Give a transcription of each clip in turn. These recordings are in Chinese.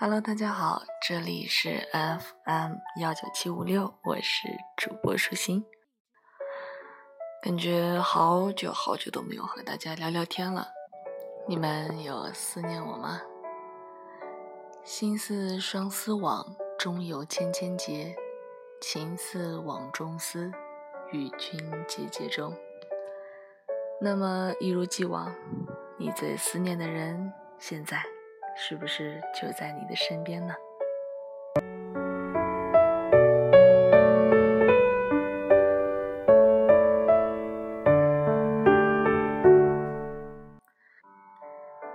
Hello，大家好，这里是 FM 幺九七五六，我是主播舒心。感觉好久好久都没有和大家聊聊天了，你们有思念我吗？心似双丝网，中有千千结；情似网中丝，与君结结中。那么一如既往，你最思念的人，现在是不是就在你的身边呢？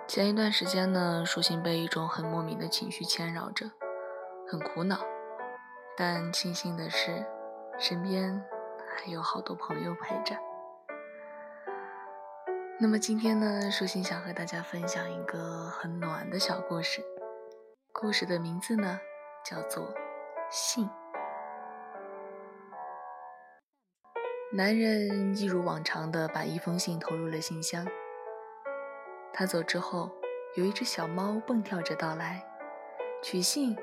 前一段时间呢，舒心被一种很莫名的情绪牵扰着，很苦恼。但庆幸的是，身边还有好多朋友陪着。那么今天呢，舒心想和大家分享一个很暖的小故事。故事的名字呢，叫做《信》。男人一如往常的把一封信投入了信箱。他走之后，有一只小猫蹦跳着到来，取信。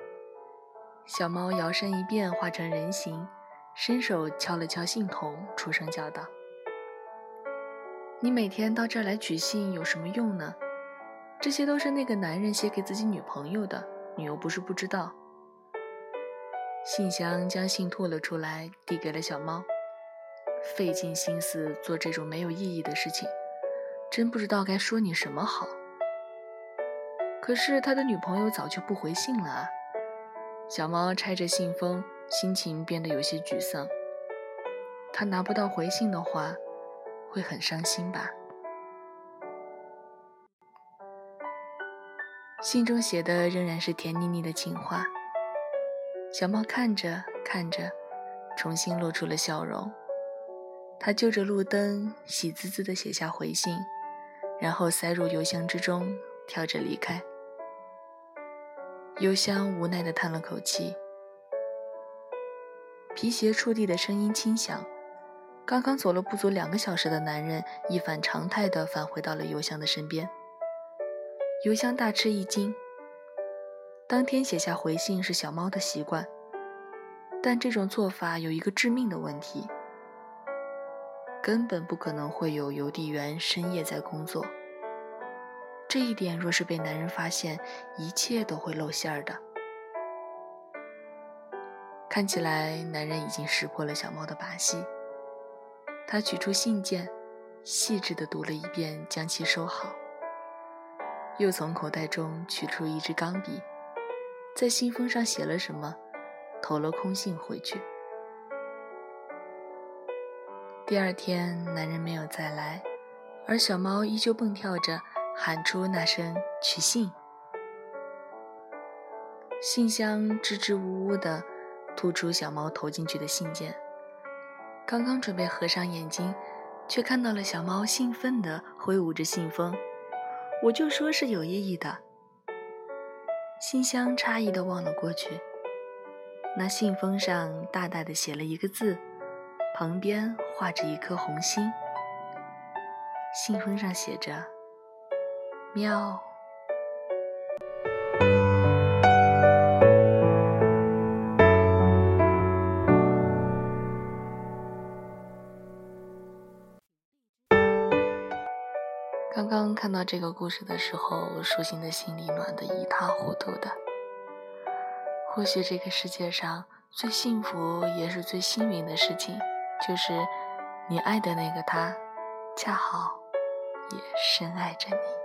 小猫摇身一变，化成人形，伸手敲了敲信筒，出声叫道：“你每天到这儿来取信有什么用呢？这些都是那个男人写给自己女朋友的，你又不是不知道。”信箱将信吐了出来，递给了小猫，费尽心思做这种没有意义的事情。真不知道该说你什么好。可是他的女朋友早就不回信了啊！小猫拆着信封，心情变得有些沮丧。他拿不到回信的话，会很伤心吧？信中写的仍然是甜腻腻的情话。小猫看着看着，重新露出了笑容。它就着路灯，喜滋滋地写下回信。然后塞入邮箱之中，跳着离开。邮箱无奈地叹了口气，皮鞋触地的声音轻响。刚刚走了不足两个小时的男人，一反常态地返回到了邮箱的身边。邮箱大吃一惊。当天写下回信是小猫的习惯，但这种做法有一个致命的问题。根本不可能会有邮递员深夜在工作。这一点若是被男人发现，一切都会露馅儿的。看起来，男人已经识破了小猫的把戏。他取出信件，细致地读了一遍，将其收好。又从口袋中取出一支钢笔，在信封上写了什么，投了空信回去。第二天，男人没有再来，而小猫依旧蹦跳着喊出那声“取信”。信箱支支吾吾地吐出小猫投进去的信件，刚刚准备合上眼睛，却看到了小猫兴奋地挥舞着信封。我就说是有意义的。信箱诧异地望了过去，那信封上大大的写了一个字。旁边画着一颗红心，信封上写着“喵”。刚刚看到这个故事的时候，舒心的心里暖得一塌糊涂的。或许这个世界上最幸福也是最幸运的事情。就是你爱的那个他，恰好也深爱着你。